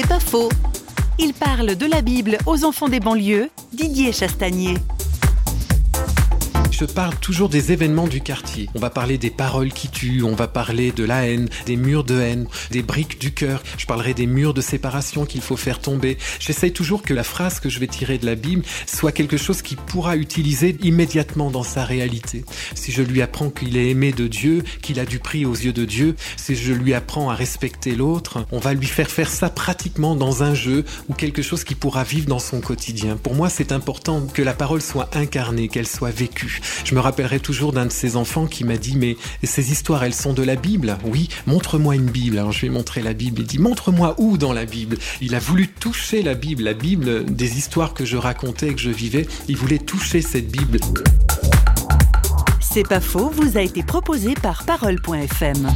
C'est pas faux. Il parle de la Bible aux enfants des banlieues, Didier Chastagnier je parle toujours des événements du quartier. On va parler des paroles qui tuent, on va parler de la haine, des murs de haine, des briques du cœur. Je parlerai des murs de séparation qu'il faut faire tomber. J'essaye toujours que la phrase que je vais tirer de la Bible soit quelque chose qu'il pourra utiliser immédiatement dans sa réalité. Si je lui apprends qu'il est aimé de Dieu, qu'il a du prix aux yeux de Dieu, si je lui apprends à respecter l'autre, on va lui faire faire ça pratiquement dans un jeu ou quelque chose qui pourra vivre dans son quotidien. Pour moi, c'est important que la parole soit incarnée, qu'elle soit vécue. Je me rappellerai toujours d'un de ces enfants qui m'a dit mais ces histoires elles sont de la Bible? Oui, montre-moi une Bible. Alors je lui ai montré la Bible. Il dit montre-moi où dans la Bible? Il a voulu toucher la Bible, la Bible des histoires que je racontais, que je vivais. Il voulait toucher cette Bible. C'est pas faux, vous a été proposé par parole.fm.